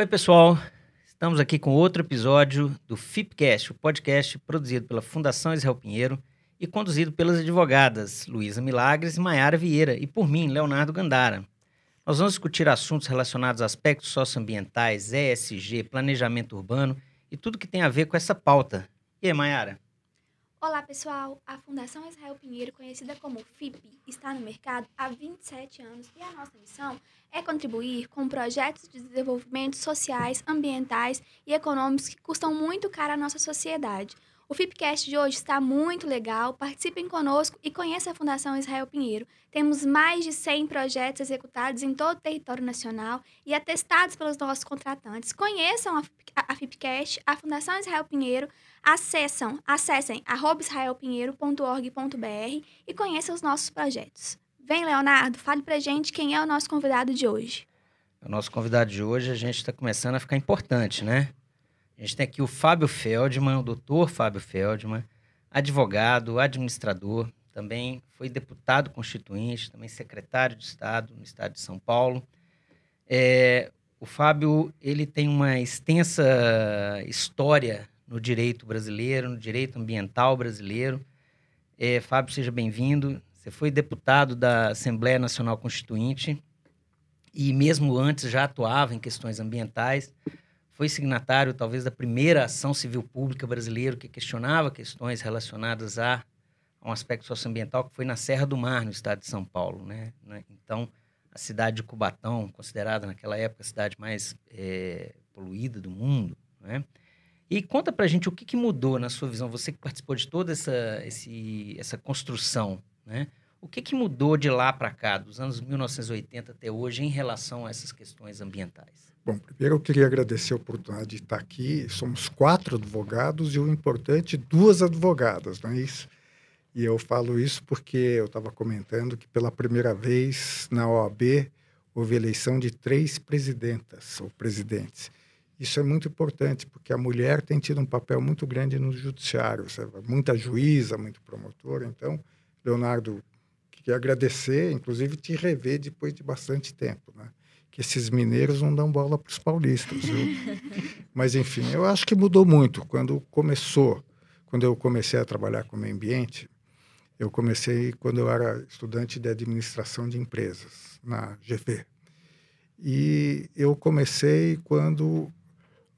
Oi, pessoal. Estamos aqui com outro episódio do FIPcast, o podcast produzido pela Fundação Israel Pinheiro e conduzido pelas advogadas Luísa Milagres e Maiara Vieira, e por mim, Leonardo Gandara. Nós vamos discutir assuntos relacionados a aspectos socioambientais, ESG, planejamento urbano e tudo que tem a ver com essa pauta. E aí, Maiara? Olá, pessoal! A Fundação Israel Pinheiro, conhecida como FIP, está no mercado há 27 anos e a nossa missão é contribuir com projetos de desenvolvimento sociais, ambientais e econômicos que custam muito caro à nossa sociedade. O FIPcast de hoje está muito legal. Participem conosco e conheça a Fundação Israel Pinheiro. Temos mais de 100 projetos executados em todo o território nacional e atestados pelos nossos contratantes. Conheçam a FIPcast, a Fundação Israel Pinheiro, Acessam, acessem israelpinheiro.org.br e conheçam os nossos projetos. Vem, Leonardo, fale pra gente quem é o nosso convidado de hoje. O nosso convidado de hoje, a gente está começando a ficar importante, né? A gente tem aqui o Fábio Feldman, o doutor Fábio Feldman, advogado, administrador, também foi deputado constituinte, também secretário de Estado no Estado de São Paulo. É, o Fábio, ele tem uma extensa história no direito brasileiro, no direito ambiental brasileiro. É, Fábio, seja bem-vindo. Você foi deputado da Assembleia Nacional Constituinte e, mesmo antes, já atuava em questões ambientais. Foi signatário, talvez, da primeira ação civil pública brasileira que questionava questões relacionadas a, um aspecto socioambiental, que foi na Serra do Mar, no estado de São Paulo. Né? né? Então, a cidade de Cubatão, considerada naquela época a cidade mais é, poluída do mundo, né? E conta pra gente o que, que, mudou na sua visão, você que participou de toda essa, esse, essa construção, né? O que, que mudou de lá para cá, dos anos 1980 até hoje, em relação a essas questões ambientais? Bom, primeiro eu queria agradecer a oportunidade de estar aqui. Somos quatro advogados e o importante, duas advogadas, não é isso? E eu falo isso porque eu estava comentando que pela primeira vez na OAB houve eleição de três presidentas ou presidentes. Isso é muito importante, porque a mulher tem tido um papel muito grande no judiciário, sabe? muita juíza, muito promotora. Então, Leonardo, queria agradecer, inclusive te rever depois de bastante tempo, né? Que esses mineiros não dão bola para os paulistas, viu? Mas, enfim, eu acho que mudou muito. Quando começou, quando eu comecei a trabalhar com o meio ambiente, eu comecei quando eu era estudante de administração de empresas, na GV. E eu comecei quando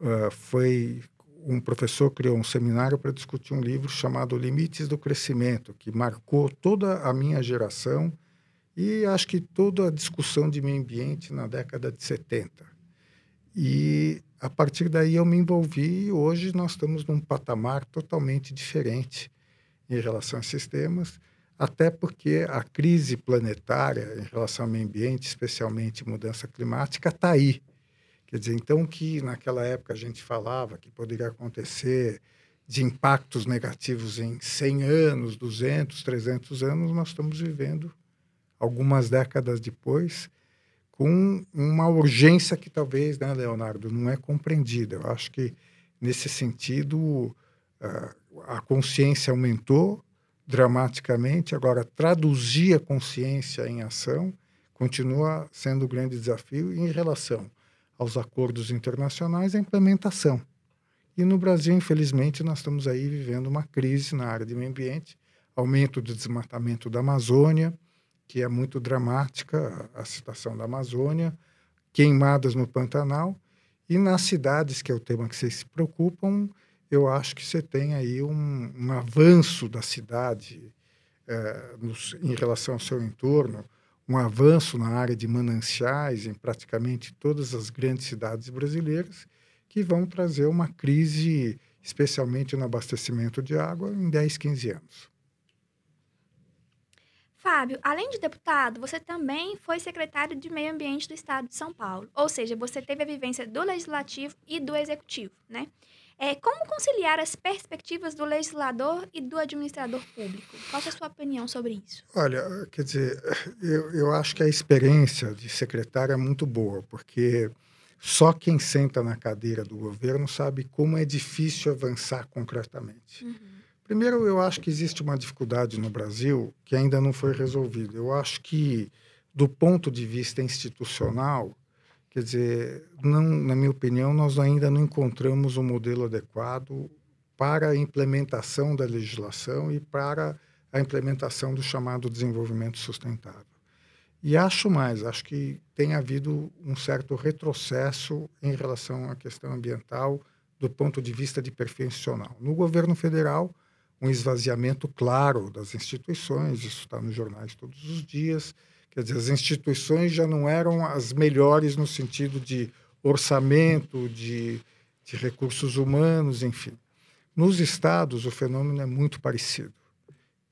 uh, foi um professor criou um seminário para discutir um livro chamado Limites do Crescimento, que marcou toda a minha geração e acho que toda a discussão de meio ambiente na década de 70. E a partir daí eu me envolvi e hoje nós estamos num patamar totalmente diferente em relação a sistemas, até porque a crise planetária em relação ao meio ambiente, especialmente mudança climática, está aí. Quer dizer, então que naquela época a gente falava que poderia acontecer de impactos negativos em 100 anos, 200, 300 anos, nós estamos vivendo algumas décadas depois com uma urgência que talvez, né, Leonardo, não é compreendida. Eu acho que nesse sentido uh, a consciência aumentou dramaticamente. Agora traduzir a consciência em ação continua sendo um grande desafio em relação aos acordos internacionais a implementação. E no Brasil, infelizmente, nós estamos aí vivendo uma crise na área de meio ambiente, aumento do desmatamento da Amazônia, que é muito dramática a situação da Amazônia, queimadas no Pantanal, e nas cidades, que é o tema que vocês se preocupam, eu acho que você tem aí um, um avanço da cidade é, nos, em relação ao seu entorno, um avanço na área de mananciais em praticamente todas as grandes cidades brasileiras, que vão trazer uma crise, especialmente no abastecimento de água, em 10, 15 anos. Fábio, além de deputado, você também foi secretário de Meio Ambiente do Estado de São Paulo. Ou seja, você teve a vivência do legislativo e do executivo, né? É, como conciliar as perspectivas do legislador e do administrador público? Qual é a sua opinião sobre isso? Olha, quer dizer, eu, eu acho que a experiência de secretário é muito boa, porque só quem senta na cadeira do governo sabe como é difícil avançar concretamente. Uhum. Primeiro, eu acho que existe uma dificuldade no Brasil que ainda não foi resolvida. Eu acho que, do ponto de vista institucional, Quer dizer, não, na minha opinião, nós ainda não encontramos um modelo adequado para a implementação da legislação e para a implementação do chamado desenvolvimento sustentável. E acho mais, acho que tem havido um certo retrocesso em relação à questão ambiental do ponto de vista de perfil institucional. No governo federal, um esvaziamento claro das instituições, isso está nos jornais todos os dias. Quer dizer, as instituições já não eram as melhores no sentido de orçamento, de, de recursos humanos, enfim. Nos estados, o fenômeno é muito parecido.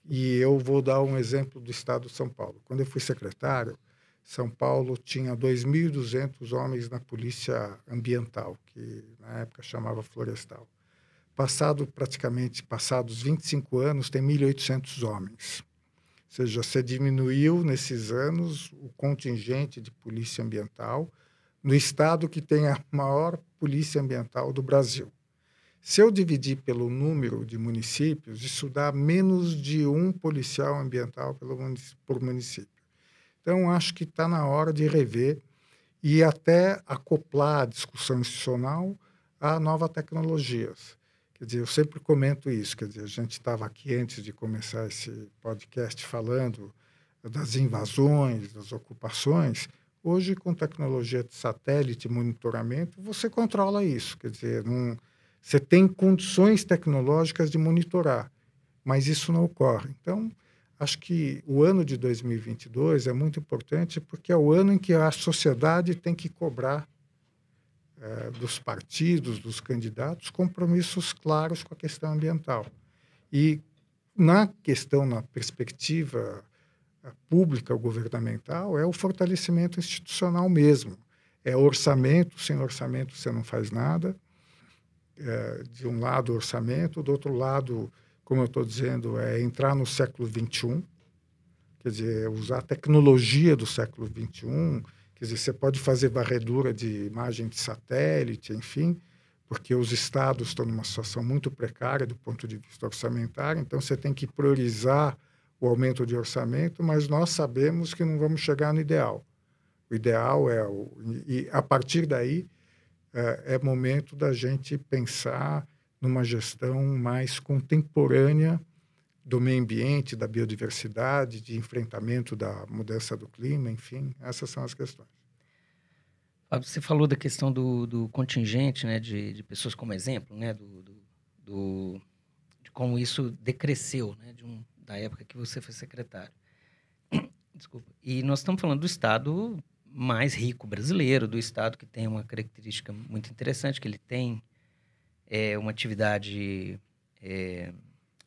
E eu vou dar um exemplo do estado de São Paulo. Quando eu fui secretário, São Paulo tinha 2.200 homens na polícia ambiental, que na época chamava florestal. Passado praticamente passados 25 anos, tem 1.800 homens. Ou seja, você diminuiu nesses anos o contingente de polícia ambiental no estado que tem a maior polícia ambiental do Brasil. Se eu dividir pelo número de municípios, isso dá menos de um policial ambiental por município. Então, acho que está na hora de rever e até acoplar a discussão institucional a novas tecnologias. Quer dizer, eu sempre comento isso, quer dizer, a gente estava aqui antes de começar esse podcast falando das invasões, das ocupações. Hoje, com tecnologia de satélite, monitoramento, você controla isso. Quer dizer, não, você tem condições tecnológicas de monitorar, mas isso não ocorre. Então, acho que o ano de 2022 é muito importante porque é o ano em que a sociedade tem que cobrar é, dos partidos, dos candidatos, compromissos claros com a questão ambiental. E na questão, na perspectiva eh, pública ou governamental, é o fortalecimento institucional mesmo. É orçamento, sem orçamento você não faz nada é, de um lado, orçamento, do outro lado, como eu estou dizendo, é entrar no século XXI, quer dizer, usar a tecnologia do século XXI, quer dizer, você pode fazer varredura de imagem de satélite, enfim, porque os estados estão numa situação muito precária do ponto de vista orçamentário, então você tem que priorizar o aumento de orçamento, mas nós sabemos que não vamos chegar no ideal. O ideal é, o, e a partir daí, é, é momento da gente pensar numa gestão mais contemporânea do meio ambiente, da biodiversidade, de enfrentamento da mudança do clima, enfim, essas são as questões. Você falou da questão do, do contingente, né, de, de, pessoas como exemplo, né, do, do, do, de como isso decresceu, né, de um, da época que você foi secretário. Desculpa. E nós estamos falando do Estado mais rico brasileiro, do estado que tem uma característica muito interessante, que ele tem é, uma atividade é,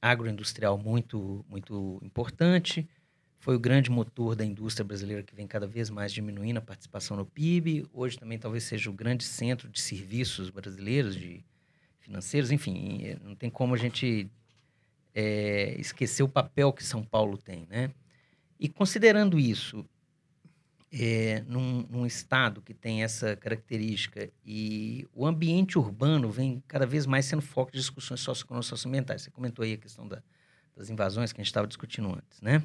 agroindustrial muito, muito importante, foi o grande motor da indústria brasileira que vem cada vez mais diminuindo a participação no PIB. Hoje também talvez seja o grande centro de serviços brasileiros, de financeiros, enfim, não tem como a gente é, esquecer o papel que São Paulo tem, né? E considerando isso, é, num, num, estado que tem essa característica e o ambiente urbano vem cada vez mais sendo foco de discussões socioeconômicas socioambientais. Você comentou aí a questão da, das invasões que a gente estava discutindo antes, né?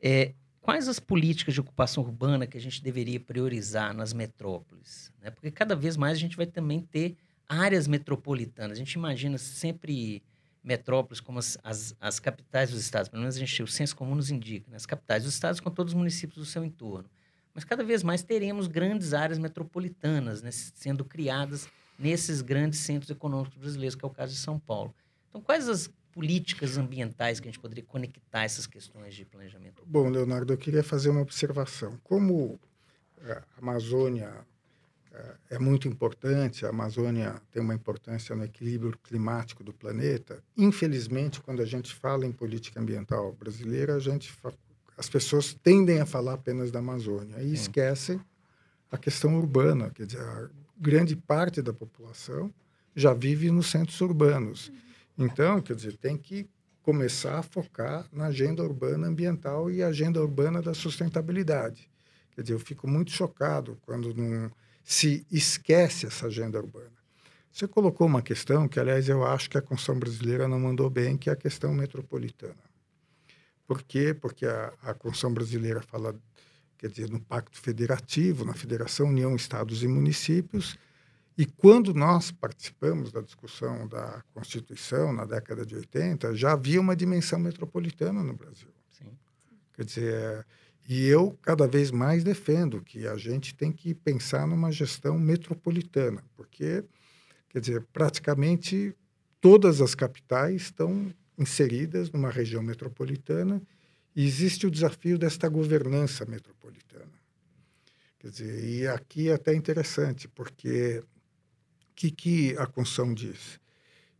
É, quais as políticas de ocupação urbana que a gente deveria priorizar nas metrópoles? Né? Porque cada vez mais a gente vai também ter áreas metropolitanas. A gente imagina sempre metrópoles como as, as, as capitais dos estados, pelo menos a gente, o senso comum nos indica, né? as capitais dos estados com todos os municípios do seu entorno mas cada vez mais teremos grandes áreas metropolitanas né, sendo criadas nesses grandes centros econômicos brasileiros, que é o caso de São Paulo. Então, quais as políticas ambientais que a gente poderia conectar essas questões de planejamento? Bom, Leonardo, eu queria fazer uma observação. Como é, a Amazônia é, é muito importante, a Amazônia tem uma importância no equilíbrio climático do planeta, infelizmente, quando a gente fala em política ambiental brasileira, a gente as pessoas tendem a falar apenas da Amazônia e esquecem a questão urbana, quer dizer, a grande parte da população já vive nos centros urbanos. Então, quer dizer, tem que começar a focar na agenda urbana ambiental e agenda urbana da sustentabilidade. Quer dizer, eu fico muito chocado quando não se esquece essa agenda urbana. Você colocou uma questão que, aliás, eu acho que a Constituição brasileira não mandou bem, que é a questão metropolitana. Por quê? Porque a, a Constituição brasileira fala quer dizer, no Pacto Federativo, na Federação União Estados e Municípios. E quando nós participamos da discussão da Constituição, na década de 80, já havia uma dimensão metropolitana no Brasil. Sim. Quer dizer, e eu cada vez mais defendo que a gente tem que pensar numa gestão metropolitana, porque, quer dizer, praticamente todas as capitais estão inseridas numa região metropolitana e existe o desafio desta governança metropolitana. Quer dizer, e aqui é até interessante, porque o que, que a Constituição diz?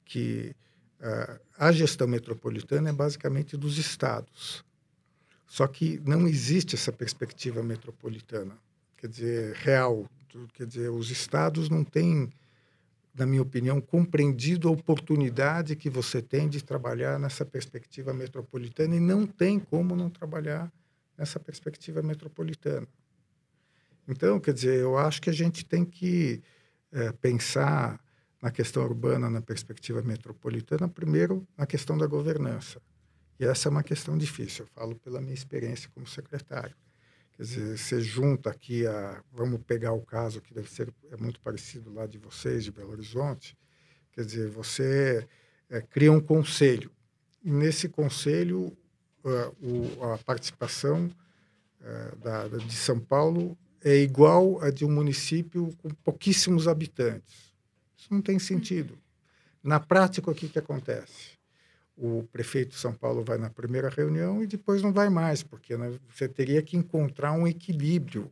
Que uh, a gestão metropolitana é basicamente dos estados. Só que não existe essa perspectiva metropolitana, quer dizer, real. Quer dizer, os estados não têm na minha opinião, compreendido a oportunidade que você tem de trabalhar nessa perspectiva metropolitana e não tem como não trabalhar nessa perspectiva metropolitana. Então, quer dizer, eu acho que a gente tem que é, pensar na questão urbana, na perspectiva metropolitana, primeiro na questão da governança. E essa é uma questão difícil, eu falo pela minha experiência como secretário. Quer dizer, você junta aqui a. Vamos pegar o caso que deve ser é muito parecido lá de vocês, de Belo Horizonte. Quer dizer, você é, cria um conselho. E nesse conselho, uh, o, a participação uh, da, de São Paulo é igual a de um município com pouquíssimos habitantes. Isso não tem sentido. Na prática, o que, que acontece? O prefeito de São Paulo vai na primeira reunião e depois não vai mais, porque né, você teria que encontrar um equilíbrio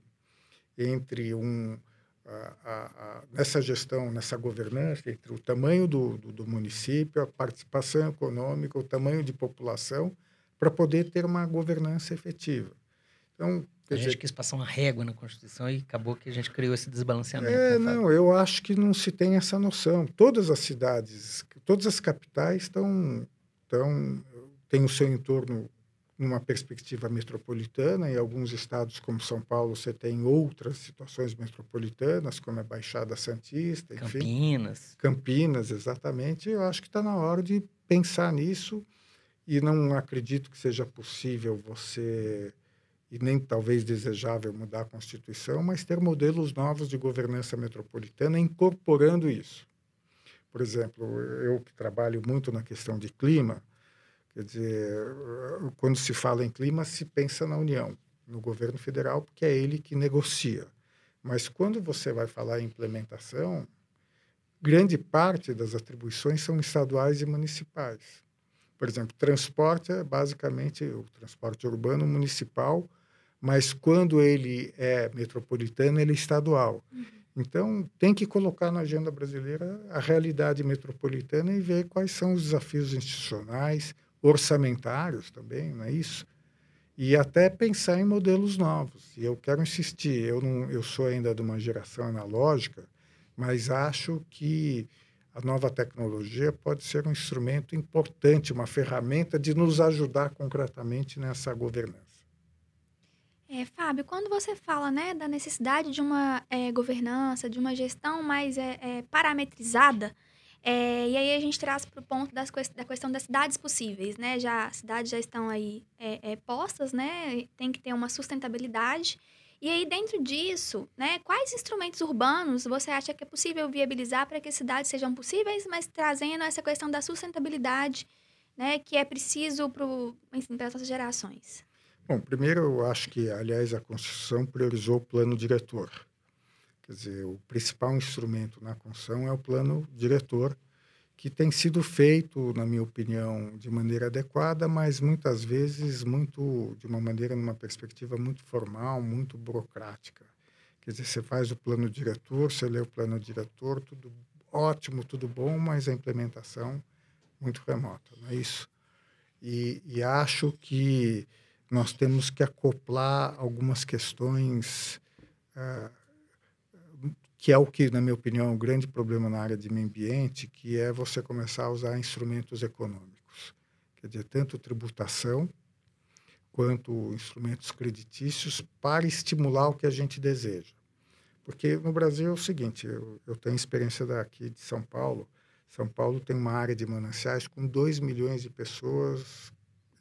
entre um a, a, a, nessa gestão, nessa governança, entre o tamanho do, do, do, município, a participação econômica, o tamanho de população, para poder ter uma governança efetiva. Então, a gente dizer, quis passar uma régua na Constituição e acabou que a gente criou esse desbalanceamento. É, né, não, eu acho que não se tem essa noção. Todas as cidades, todas as capitais estão então, tem o seu entorno numa perspectiva metropolitana. Em alguns estados, como São Paulo, você tem outras situações metropolitanas, como a Baixada Santista, enfim. Campinas. Campinas, exatamente. Eu acho que está na hora de pensar nisso e não acredito que seja possível você e nem talvez desejável mudar a Constituição, mas ter modelos novos de governança metropolitana incorporando isso. Por exemplo, eu que trabalho muito na questão de clima, quer dizer, quando se fala em clima, se pensa na União, no governo federal, porque é ele que negocia. Mas quando você vai falar em implementação, grande parte das atribuições são estaduais e municipais. Por exemplo, transporte é basicamente o transporte urbano municipal, mas quando ele é metropolitano, ele é estadual. Uhum. Então, tem que colocar na agenda brasileira a realidade metropolitana e ver quais são os desafios institucionais, orçamentários também, não é isso? E até pensar em modelos novos. E eu quero insistir, eu, não, eu sou ainda de uma geração analógica, mas acho que a nova tecnologia pode ser um instrumento importante, uma ferramenta de nos ajudar concretamente nessa governança. É, Fábio, quando você fala né, da necessidade de uma é, governança, de uma gestão mais é, é parametrizada, é, e aí a gente traz para o ponto das, da questão das cidades possíveis, né? Já, as cidades já estão aí postas, né? Tem que ter uma sustentabilidade. E aí, dentro disso, né, quais instrumentos urbanos você acha que é possível viabilizar para que as cidades sejam possíveis, mas trazendo essa questão da sustentabilidade, né, que é preciso para as nossas gerações? Bom, primeiro eu acho que, aliás, a Constituição priorizou o plano diretor. Quer dizer, o principal instrumento na Constituição é o plano diretor, que tem sido feito, na minha opinião, de maneira adequada, mas muitas vezes muito de uma maneira, numa perspectiva muito formal, muito burocrática. Quer dizer, você faz o plano diretor, você lê o plano diretor, tudo ótimo, tudo bom, mas a implementação muito remota, não é isso? E, e acho que nós temos que acoplar algumas questões, uh, que é o que, na minha opinião, é um grande problema na área de meio ambiente, que é você começar a usar instrumentos econômicos. Quer dizer, tanto tributação quanto instrumentos creditícios para estimular o que a gente deseja. Porque no Brasil é o seguinte, eu, eu tenho experiência daqui de São Paulo, são Paulo tem uma área de mananciais com 2 milhões de pessoas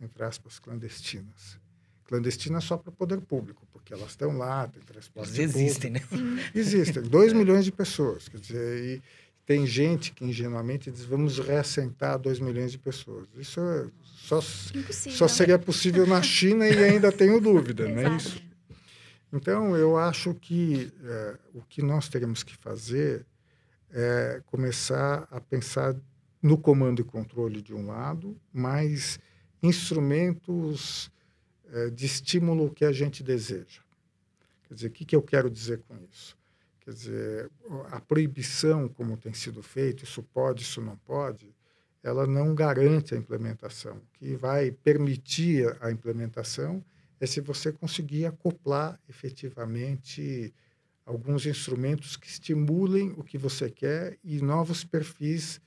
entre aspas, clandestinas. clandestina só para o poder público, porque elas estão lá, tem transporte Eles existem, público. né? Existem. 2 milhões de pessoas. Quer dizer, e tem gente que ingenuamente diz vamos reassentar 2 milhões de pessoas. Isso é só, Impossível. só seria possível na China e ainda tenho dúvida, não é Exato. isso? Então, eu acho que eh, o que nós teremos que fazer é começar a pensar no comando e controle de um lado, mas instrumentos eh, de estímulo que a gente deseja. Quer dizer, o que, que eu quero dizer com isso? Quer dizer, a proibição, como tem sido feito, isso pode, isso não pode, ela não garante a implementação. O que vai permitir a implementação é se você conseguir acoplar efetivamente alguns instrumentos que estimulem o que você quer e novos perfis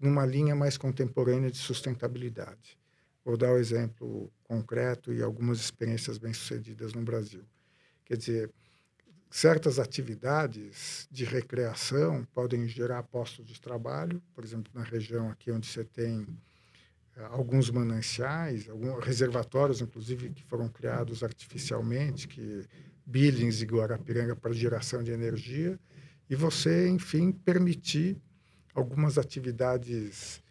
numa linha mais contemporânea de sustentabilidade. Vou dar um exemplo concreto e algumas experiências bem-sucedidas no Brasil. Quer dizer, certas atividades de recreação podem gerar postos de trabalho, por exemplo, na região aqui onde você tem uh, alguns mananciais, alguns reservatórios, inclusive, que foram criados artificialmente, que Billings e Guarapiranga para geração de energia, e você, enfim, permitir algumas atividades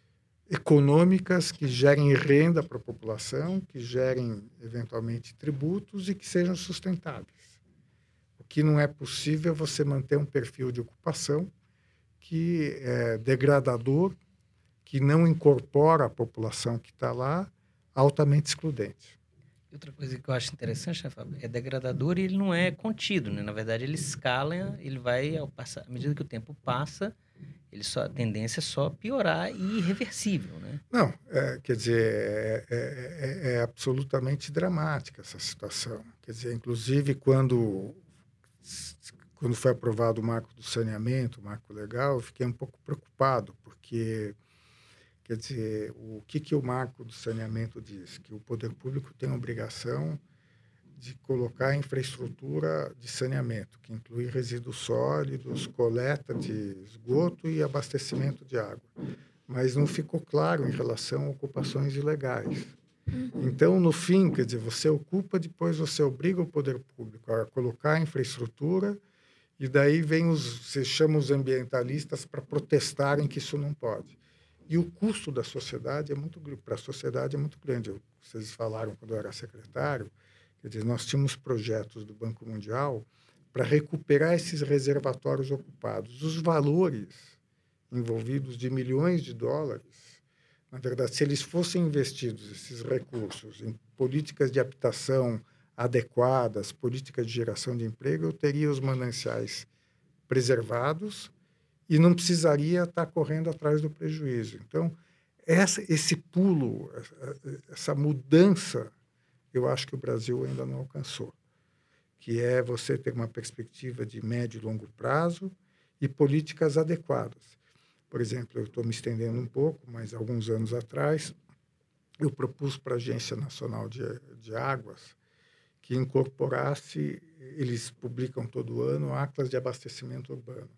econômicas que gerem renda para a população, que gerem, eventualmente, tributos e que sejam sustentáveis. O que não é possível é você manter um perfil de ocupação que é degradador, que não incorpora a população que está lá, altamente excludente. Outra coisa que eu acho interessante, né, Fábio, é degradador e ele não é contido, né? Na verdade, ele escala, ele vai, ao passar, à medida que o tempo passa, ele só, a tendência é só piorar e irreversível, né? Não, é, quer dizer, é, é, é, absolutamente dramática essa situação. Quer dizer, inclusive quando, quando foi aprovado o marco do saneamento, o marco legal, eu fiquei um pouco preocupado, porque, quer dizer, o que, que o marco do saneamento diz? Que o poder público tem a obrigação de colocar infraestrutura de saneamento, que inclui resíduos sólidos, coleta de esgoto e abastecimento de água. Mas não ficou claro em relação a ocupações ilegais. Então, no fim, quer dizer, você ocupa, depois você obriga o poder público a colocar a infraestrutura e daí vem os, você chama os ambientalistas para protestarem que isso não pode. E o custo da sociedade é muito para a sociedade é muito grande. Vocês falaram quando eu era secretário, Quer dizer, nós tínhamos projetos do Banco Mundial para recuperar esses reservatórios ocupados. Os valores envolvidos de milhões de dólares, na verdade, se eles fossem investidos, esses recursos, em políticas de habitação adequadas, políticas de geração de emprego, eu teria os mananciais preservados e não precisaria estar correndo atrás do prejuízo. Então, essa, esse pulo, essa mudança eu acho que o Brasil ainda não alcançou, que é você ter uma perspectiva de médio e longo prazo e políticas adequadas. Por exemplo, eu estou me estendendo um pouco, mas alguns anos atrás eu propus para a Agência Nacional de, de Águas que incorporasse, eles publicam todo ano atlas de abastecimento urbano,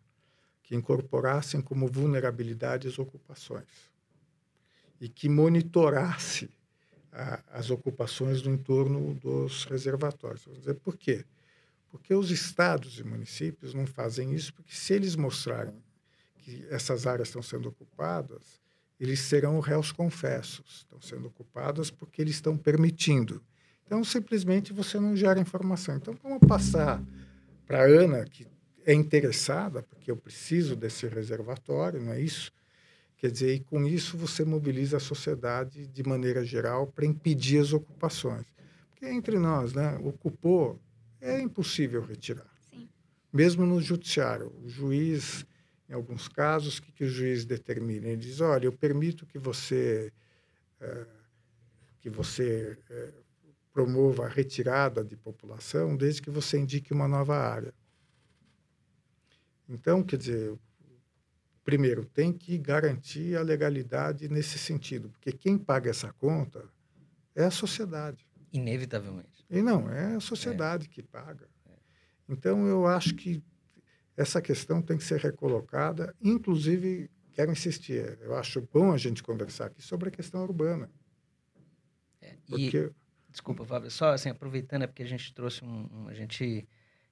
que incorporassem como vulnerabilidades ocupações e que monitorasse a, as ocupações no entorno dos reservatórios. Vou dizer por quê? Porque os estados e municípios não fazem isso, porque se eles mostrarem que essas áreas estão sendo ocupadas, eles serão réus confessos, estão sendo ocupadas porque eles estão permitindo. Então, simplesmente você não gera informação. Então, vamos passar para a Ana, que é interessada, porque eu preciso desse reservatório, não é isso? Quer dizer, e com isso você mobiliza a sociedade de maneira geral para impedir as ocupações. Porque entre nós, né, ocupou, é impossível retirar. Sim. Mesmo no judiciário, o juiz, em alguns casos, o que, que o juiz determina? Ele diz, olha, eu permito que você, é, que você é, promova a retirada de população desde que você indique uma nova área. Então, quer dizer, primeiro, tem que garantir a legalidade nesse sentido, porque quem paga essa conta é a sociedade. Inevitavelmente. E não, é a sociedade é. que paga. Então, eu acho que essa questão tem que ser recolocada, inclusive, quero insistir, eu acho bom a gente conversar aqui sobre a questão urbana. É, porque Desculpa, Fábio, só assim, aproveitando, é porque a gente trouxe um, um a gente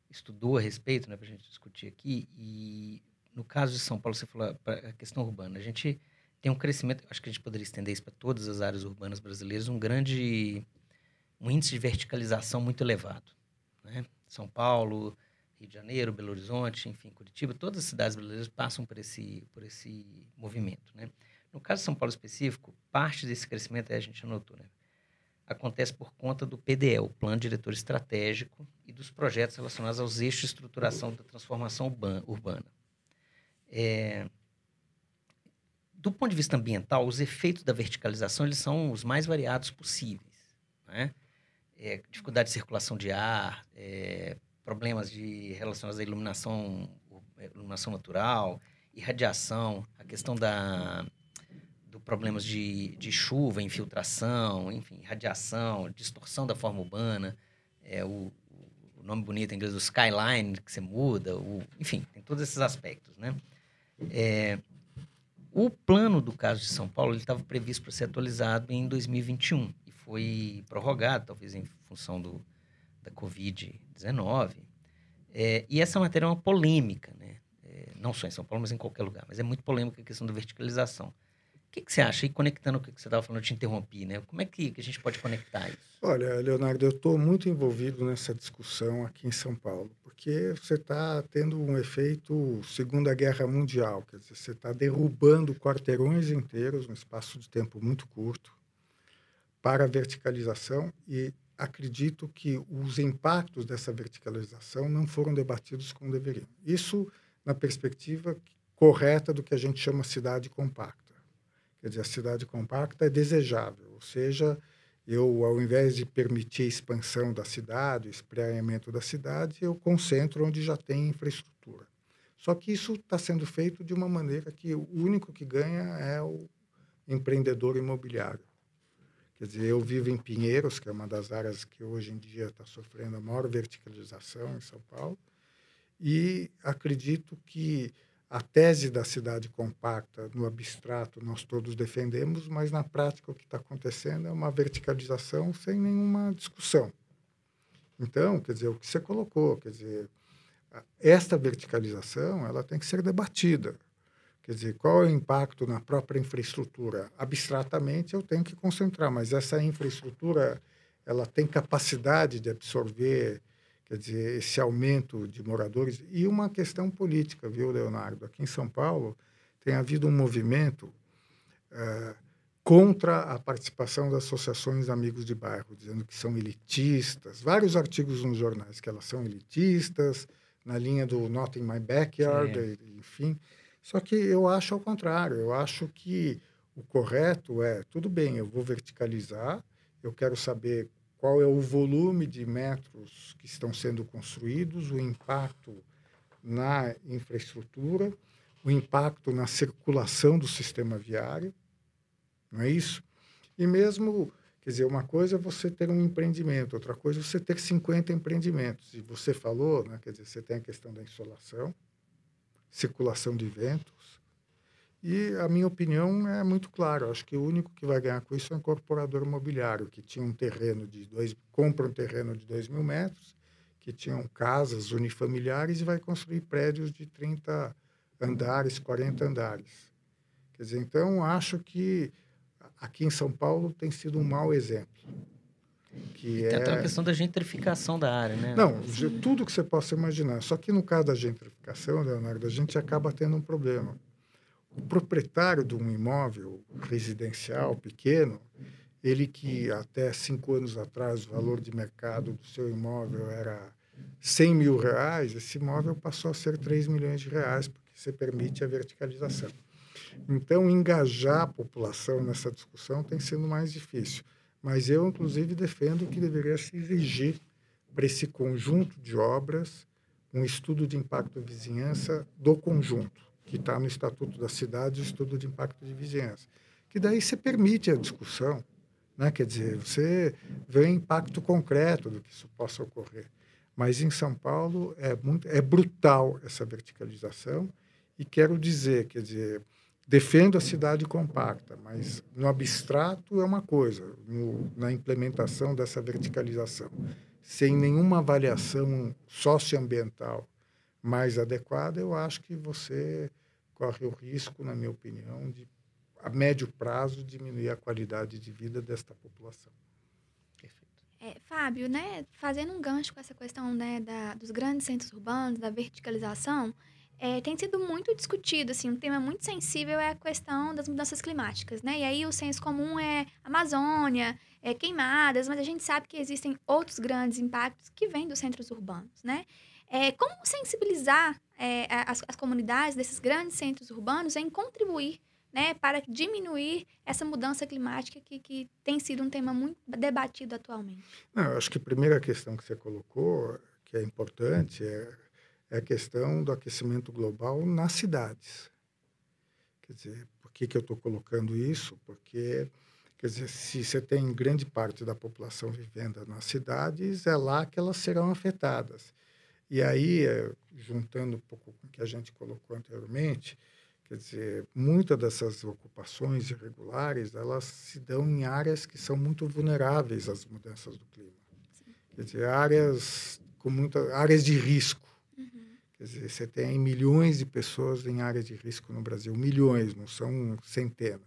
estudou a respeito, né, para a gente discutir aqui, e no caso de São Paulo, você falou a questão urbana, a gente tem um crescimento, acho que a gente poderia estender isso para todas as áreas urbanas brasileiras, um grande, um índice de verticalização muito elevado, né? São Paulo, Rio de Janeiro, Belo Horizonte, enfim, Curitiba, todas as cidades brasileiras passam por esse, por esse movimento, né? No caso de São Paulo específico, parte desse crescimento, a gente anotou, né? acontece por conta do PDE, o Plano Diretor Estratégico, e dos projetos relacionados aos eixos de estruturação da transformação urbana. É, do ponto de vista ambiental, os efeitos da verticalização eles são os mais variados possíveis. Né? É, dificuldade de circulação de ar, é, problemas de relacionados à iluminação, iluminação natural, irradiação, a questão da do problemas de, de chuva, infiltração, enfim, radiação, distorção da forma urbana, é, o, o nome bonito em inglês, o skyline, que você muda, o, enfim, tem todos esses aspectos, né? É, o plano do caso de São Paulo estava previsto para ser atualizado em 2021 e foi prorrogado, talvez em função do, da Covid-19. É, e essa matéria é uma polêmica, né? É, não só em São Paulo, mas em qualquer lugar. Mas é muito polêmica a questão da verticalização. Que, que você acha? E conectando o que você estava falando, eu te interrompi, né? Como é que, que a gente pode conectar isso? Olha, Leonardo, eu estou muito envolvido nessa discussão aqui em São Paulo, porque você está tendo um efeito Segunda Guerra Mundial, quer dizer, você está derrubando quarteirões inteiros num espaço de tempo muito curto para a verticalização e acredito que os impactos dessa verticalização não foram debatidos como deveriam. Isso na perspectiva correta do que a gente chama cidade compacta. Quer dizer, a cidade compacta é desejável, ou seja, eu, ao invés de permitir expansão da cidade, espraiamento da cidade, eu concentro onde já tem infraestrutura. Só que isso está sendo feito de uma maneira que o único que ganha é o empreendedor imobiliário. Quer dizer, eu vivo em Pinheiros, que é uma das áreas que hoje em dia está sofrendo a maior verticalização em São Paulo, e acredito que a tese da cidade compacta, no abstrato, nós todos defendemos, mas na prática o que está acontecendo é uma verticalização sem nenhuma discussão. Então, quer dizer, o que você colocou, quer dizer, esta verticalização ela tem que ser debatida. Quer dizer, qual é o impacto na própria infraestrutura? Abstratamente, eu tenho que concentrar, mas essa infraestrutura ela tem capacidade de absorver quer dizer, esse aumento de moradores e uma questão política, viu, Leonardo? Aqui em São Paulo tem havido um movimento uh, contra a participação das associações amigos de bairro, dizendo que são elitistas. Vários artigos nos jornais que elas são elitistas, na linha do Not in My Backyard, e, enfim. Só que eu acho ao contrário. Eu acho que o correto é, tudo bem, eu vou verticalizar, eu quero saber qual é o volume de metros que estão sendo construídos, o impacto na infraestrutura, o impacto na circulação do sistema viário, não é isso? E mesmo, quer dizer, uma coisa é você ter um empreendimento, outra coisa é você ter 50 empreendimentos. E você falou, né, quer dizer, você tem a questão da insolação, circulação de ventos, e a minha opinião é muito clara. Acho que o único que vai ganhar com isso é o incorporador imobiliário, que tinha um terreno de dois, compra um terreno de 2 mil metros, que tinham casas unifamiliares e vai construir prédios de 30 andares, 40 andares. Quer dizer, então acho que aqui em São Paulo tem sido um mau exemplo. Que tem é... até a questão da gentrificação da área, né? Não, tudo que você possa imaginar. Só que no caso da gentrificação, Leonardo, a gente acaba tendo um problema o proprietário de um imóvel residencial pequeno, ele que até cinco anos atrás o valor de mercado do seu imóvel era 100 mil reais, esse imóvel passou a ser 3 milhões de reais, porque você permite a verticalização. Então, engajar a população nessa discussão tem sido mais difícil. Mas eu, inclusive, defendo que deveria se exigir para esse conjunto de obras um estudo de impacto vizinhança do conjunto que está no Estatuto da Cidade, o Estudo de Impacto de Vizinhança. Que daí você permite a discussão, né? quer dizer, você vê o impacto concreto do que isso possa ocorrer. Mas em São Paulo é, muito, é brutal essa verticalização, e quero dizer, quer dizer, defendo a cidade compacta, mas no abstrato é uma coisa, no, na implementação dessa verticalização, sem nenhuma avaliação socioambiental mais adequada, eu acho que você corre o risco, na minha opinião, de a médio prazo diminuir a qualidade de vida desta população. É, Fábio, né, fazendo um gancho com essa questão né, da, dos grandes centros urbanos, da verticalização, é, tem sido muito discutido, assim, um tema muito sensível é a questão das mudanças climáticas, né? E aí o senso comum é Amazônia, é queimadas, mas a gente sabe que existem outros grandes impactos que vêm dos centros urbanos, né? É, como sensibilizar é, as, as comunidades desses grandes centros urbanos em contribuir né, para diminuir essa mudança climática que, que tem sido um tema muito debatido atualmente? Não, acho que a primeira questão que você colocou, que é importante, é, é a questão do aquecimento global nas cidades. Quer dizer, por que, que eu estou colocando isso? Porque, quer dizer, se você tem grande parte da população vivendo nas cidades, é lá que elas serão afetadas. E aí, eh, juntando um pouco com o que a gente colocou anteriormente, Quer dizer, muitas dessas ocupações irregulares, elas se dão em áreas que são muito vulneráveis às mudanças do clima. Sim. Quer dizer, áreas com muita áreas de risco. Uhum. Quer dizer, você tem milhões de pessoas em áreas de risco no Brasil, milhões, não são centenas.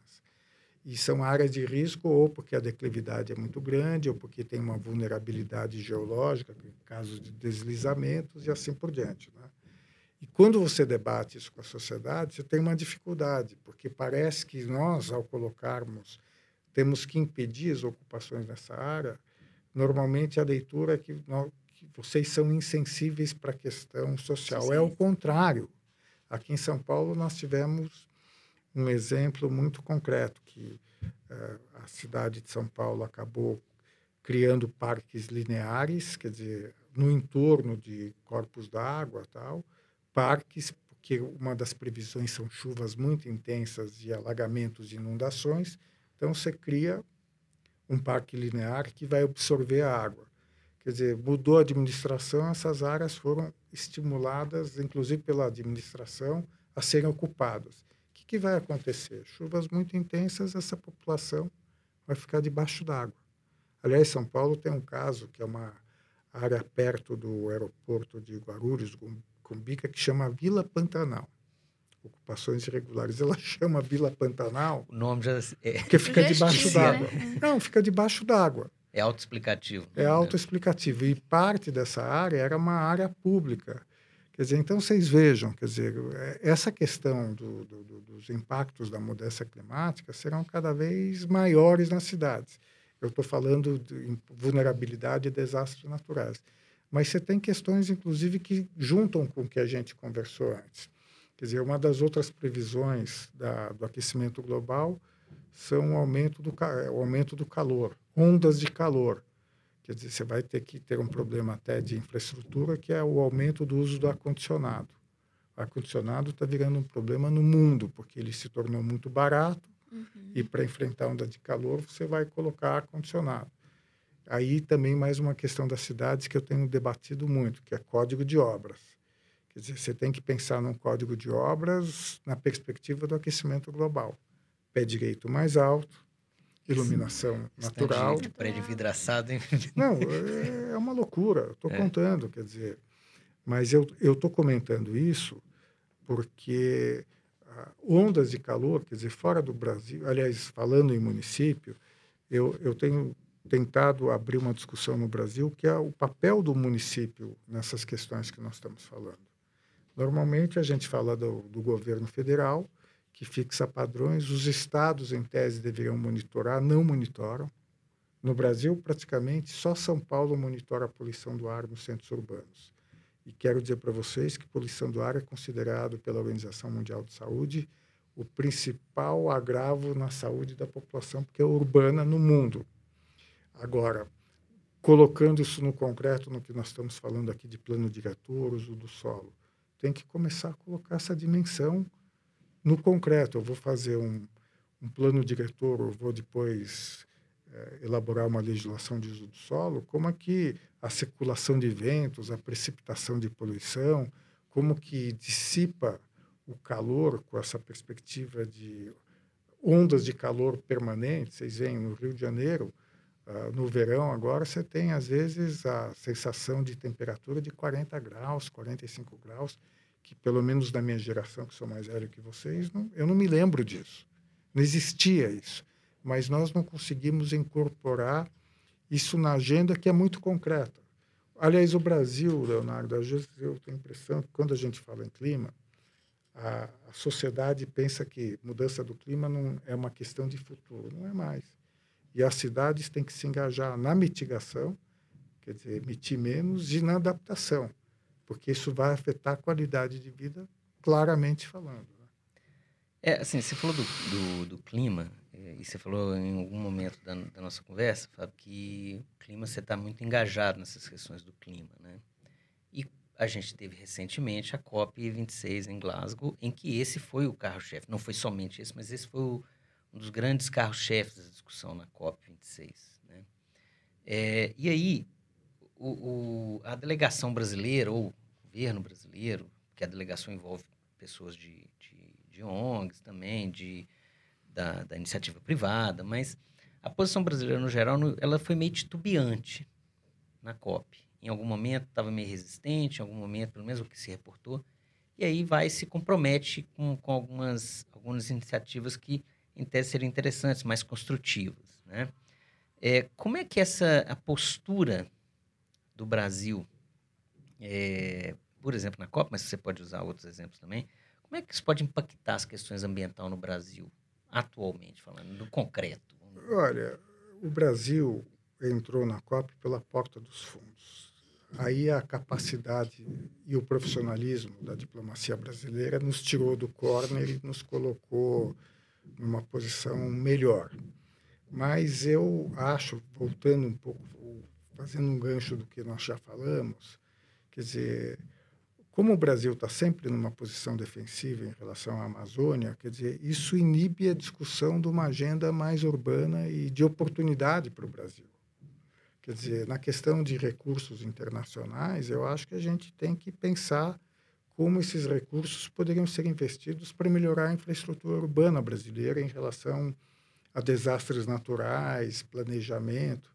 E são áreas de risco ou porque a declividade é muito grande, ou porque tem uma vulnerabilidade geológica, casos de deslizamentos e assim por diante. Né? E quando você debate isso com a sociedade, você tem uma dificuldade, porque parece que nós, ao colocarmos, temos que impedir as ocupações nessa área, normalmente a leitura é que, nós, que vocês são insensíveis para a questão social. Sim. É o contrário. Aqui em São Paulo, nós tivemos um exemplo muito concreto, que uh, a cidade de São Paulo acabou criando parques lineares, quer dizer, no entorno de corpos d'água tal, parques, porque uma das previsões são chuvas muito intensas e alagamentos e inundações. Então, você cria um parque linear que vai absorver a água. Quer dizer, mudou a administração, essas áreas foram estimuladas, inclusive pela administração, a serem ocupadas. O que, que vai acontecer? Chuvas muito intensas, essa população vai ficar debaixo d'água. Aliás, São Paulo tem um caso que é uma área perto do aeroporto de Guarulhos, Cumbica, que chama Vila Pantanal. Ocupações irregulares. Ela chama Vila Pantanal. O nome já é. Porque fica debaixo d'água. Né? Não, fica debaixo d'água. É autoexplicativo. É autoexplicativo. E parte dessa área era uma área pública. Quer dizer, então vocês vejam, quer dizer, é, essa questão do, do, do, dos impactos da mudança climática serão cada vez maiores nas cidades. Eu estou falando de vulnerabilidade e desastres naturais. Mas você tem questões, inclusive, que juntam com o que a gente conversou antes. Quer dizer, uma das outras previsões da, do aquecimento global são o aumento do, o aumento do calor, ondas de calor. Quer dizer, você vai ter que ter um problema até de infraestrutura, que é o aumento do uso do ar-condicionado. O ar-condicionado está virando um problema no mundo, porque ele se tornou muito barato, uhum. e para enfrentar onda de calor, você vai colocar ar-condicionado. Aí também mais uma questão das cidades que eu tenho debatido muito, que é código de obras. Quer dizer, você tem que pensar num código de obras na perspectiva do aquecimento global. Pé direito mais alto, iluminação natural. De prédio vidraçado. Hein? Não, é, é uma loucura. Estou é. contando, quer dizer. Mas eu estou comentando isso porque ah, ondas de calor, quer dizer, fora do Brasil, aliás, falando em município, eu, eu tenho tentado abrir uma discussão no Brasil, que é o papel do município nessas questões que nós estamos falando. Normalmente a gente fala do, do governo federal, que fixa padrões, os estados, em tese, deveriam monitorar, não monitoram. No Brasil, praticamente, só São Paulo monitora a poluição do ar nos centros urbanos. E quero dizer para vocês que poluição do ar é considerado pela Organização Mundial de Saúde o principal agravo na saúde da população, porque é urbana no mundo. Agora, colocando isso no concreto, no que nós estamos falando aqui de plano diretor, uso do solo, tem que começar a colocar essa dimensão no concreto. Eu vou fazer um, um plano diretor, eu vou depois é, elaborar uma legislação de uso do solo, como que a circulação de ventos, a precipitação de poluição, como que dissipa o calor com essa perspectiva de ondas de calor permanentes. Vocês veem no Rio de Janeiro, uh, no verão agora, você tem às vezes a sensação de temperatura de 40 graus, 45 graus, que pelo menos da minha geração, que sou mais velho que vocês, não, eu não me lembro disso. Não existia isso. Mas nós não conseguimos incorporar isso na agenda que é muito concreta. Aliás, o Brasil, Leonardo, às vezes eu tenho a impressão que quando a gente fala em clima, a, a sociedade pensa que mudança do clima não é uma questão de futuro, não é mais. E as cidades têm que se engajar na mitigação, quer dizer, emitir menos, e na adaptação, porque isso vai afetar a qualidade de vida, claramente falando. Né? É, assim, você falou do, do, do clima, é, e você falou em algum momento da, da nossa conversa, Fábio, que o clima, você está muito engajado nessas questões do clima, né? E a gente teve recentemente a COP26 em Glasgow, em que esse foi o carro-chefe. Não foi somente esse, mas esse foi o, um dos grandes carros-chefes da discussão na COP26. Né? É, e aí, o, o, a delegação brasileira, ou governo brasileiro, que a delegação envolve pessoas de, de, de ONGs também, de, da, da iniciativa privada, mas a posição brasileira, no geral, ela foi meio titubeante na COP em algum momento estava meio resistente, em algum momento, pelo menos o que se reportou, e aí vai se compromete com, com algumas, algumas iniciativas que, em tese, seriam interessantes, mais construtivas. Né? É, como é que essa a postura do Brasil, é, por exemplo, na COP, mas você pode usar outros exemplos também, como é que isso pode impactar as questões ambientais no Brasil, atualmente, falando no concreto? Olha, o Brasil entrou na COP pela porta dos fundos aí a capacidade e o profissionalismo da diplomacia brasileira nos tirou do corner e nos colocou numa posição melhor. Mas eu acho, voltando um pouco, fazendo um gancho do que nós já falamos, quer dizer, como o Brasil está sempre numa posição defensiva em relação à Amazônia, quer dizer, isso inibe a discussão de uma agenda mais urbana e de oportunidade para o Brasil. Quer dizer, na questão de recursos internacionais, eu acho que a gente tem que pensar como esses recursos poderiam ser investidos para melhorar a infraestrutura urbana brasileira em relação a desastres naturais, planejamento.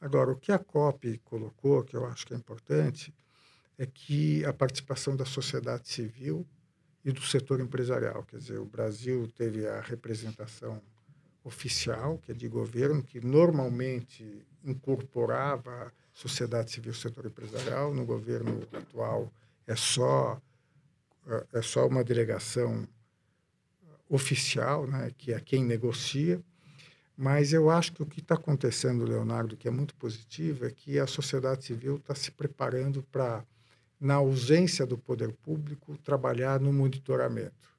Agora, o que a COP colocou, que eu acho que é importante, é que a participação da sociedade civil e do setor empresarial. Quer dizer, o Brasil teve a representação oficial, que é de governo, que normalmente incorporava sociedade civil, setor empresarial. No governo atual é só é só uma delegação oficial, né, que é quem negocia. Mas eu acho que o que está acontecendo, Leonardo, que é muito positivo, é que a sociedade civil está se preparando para, na ausência do poder público, trabalhar no monitoramento.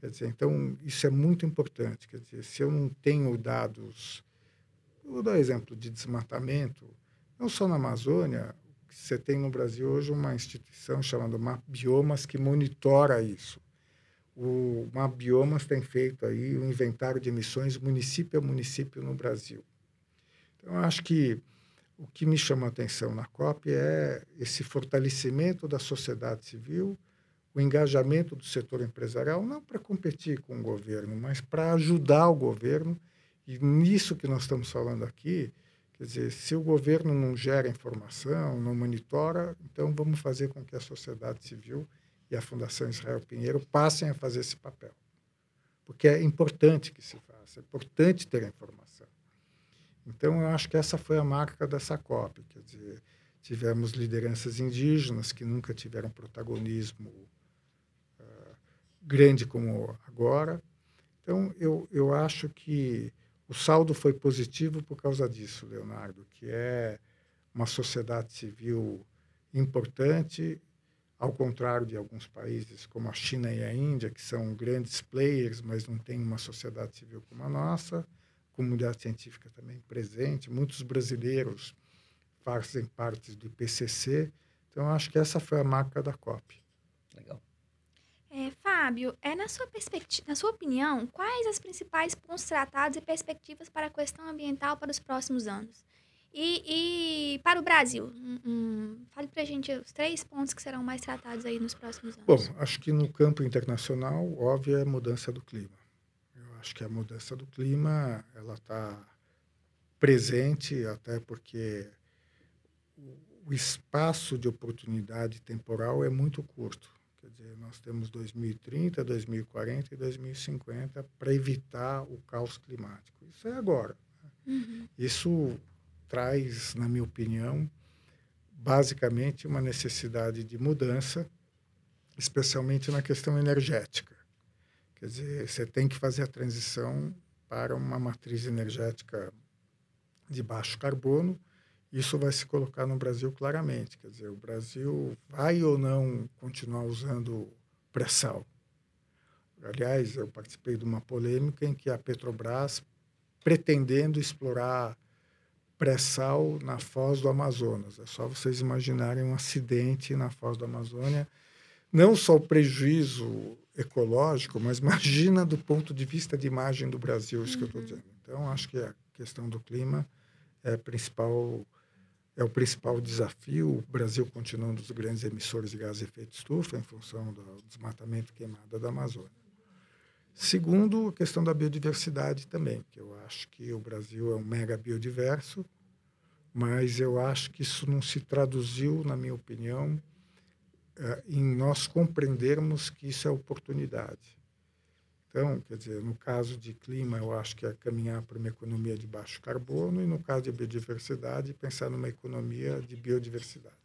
Quer dizer, então, isso é muito importante. Quer dizer, se eu não tenho dados Vou dar exemplo de desmatamento. Não só na Amazônia, você tem no Brasil hoje uma instituição chamada Biomas que monitora isso. O Biomas tem feito aí um inventário de emissões município a município no Brasil. Então, acho que o que me chama a atenção na COP é esse fortalecimento da sociedade civil, o engajamento do setor empresarial, não para competir com o governo, mas para ajudar o governo e nisso que nós estamos falando aqui, quer dizer, se o governo não gera informação, não monitora, então vamos fazer com que a sociedade civil e a Fundação Israel Pinheiro passem a fazer esse papel. Porque é importante que se faça, é importante ter a informação. Então, eu acho que essa foi a marca dessa COP, quer dizer, tivemos lideranças indígenas que nunca tiveram protagonismo uh, grande como agora. Então, eu, eu acho que o saldo foi positivo por causa disso, Leonardo, que é uma sociedade civil importante, ao contrário de alguns países como a China e a Índia, que são grandes players, mas não têm uma sociedade civil como a nossa, comunidade científica também presente, muitos brasileiros fazem parte do IPCC. Então, acho que essa foi a marca da COP. Legal. É, Fábio, é na sua perspectiva, na sua opinião, quais as principais pontos tratados e perspectivas para a questão ambiental para os próximos anos? E, e para o Brasil, um, um, Fale para a gente os três pontos que serão mais tratados aí nos próximos anos. Bom, acho que no campo internacional, óbvio, é a mudança do clima. Acho que a mudança do clima, ela está presente, até porque o espaço de oportunidade temporal é muito curto. Quer dizer, nós temos 2030, 2040 e 2050 para evitar o caos climático. Isso é agora. Uhum. Isso traz, na minha opinião, basicamente uma necessidade de mudança, especialmente na questão energética. Quer dizer, você tem que fazer a transição para uma matriz energética de baixo carbono. Isso vai se colocar no Brasil claramente. Quer dizer, o Brasil vai ou não continuar usando pré-sal? Aliás, eu participei de uma polêmica em que a Petrobras, pretendendo explorar pré-sal na foz do Amazonas. É só vocês imaginarem um acidente na foz da Amazônia. Não só o prejuízo ecológico, mas imagina do ponto de vista de imagem do Brasil, isso uhum. que eu estou dizendo. Então, acho que a questão do clima é, principal, é o principal desafio. O Brasil continua um dos grandes emissores de gás de efeito estufa em função do desmatamento e queimada da Amazônia. Segundo, a questão da biodiversidade também, que eu acho que o Brasil é um mega biodiverso, mas eu acho que isso não se traduziu, na minha opinião, eh, em nós compreendermos que isso é oportunidade. Então, quer dizer, no caso de clima, eu acho que é caminhar para uma economia de baixo carbono, e no caso de biodiversidade, pensar numa economia de biodiversidade.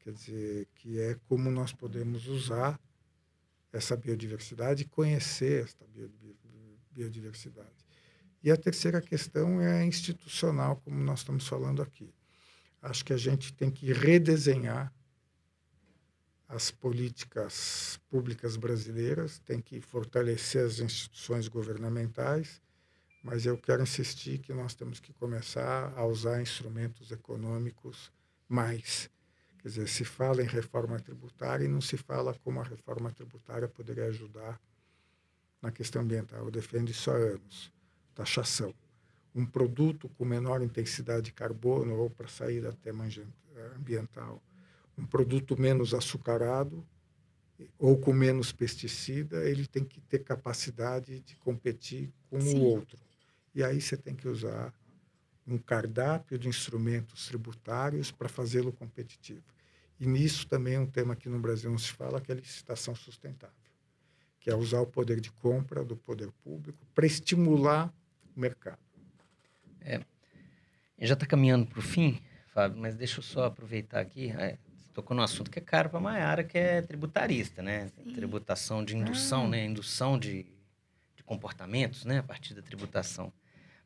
Quer dizer, que é como nós podemos usar essa biodiversidade e conhecer essa biodiversidade. E a terceira questão é institucional, como nós estamos falando aqui. Acho que a gente tem que redesenhar as políticas públicas brasileiras, tem que fortalecer as instituições governamentais, mas eu quero insistir que nós temos que começar a usar instrumentos econômicos mais Quer dizer, se fala em reforma tributária e não se fala como a reforma tributária poderia ajudar na questão ambiental. Eu defendo isso há anos. Taxação. Um produto com menor intensidade de carbono ou para sair tema ambiental, um produto menos açucarado ou com menos pesticida, ele tem que ter capacidade de competir com Sim. o outro. E aí você tem que usar um cardápio de instrumentos tributários para fazê-lo competitivo. E nisso também é um tema que no Brasil não se fala, que é a licitação sustentável, que é usar o poder de compra do poder público para estimular o mercado. É, já está caminhando para o fim, Fábio, mas deixa eu só aproveitar aqui. É, tocou no assunto que é caro para a Maiara, que é tributarista, né? Sim. Tributação de indução, ah. né? Indução de, de comportamentos, né? A partir da tributação.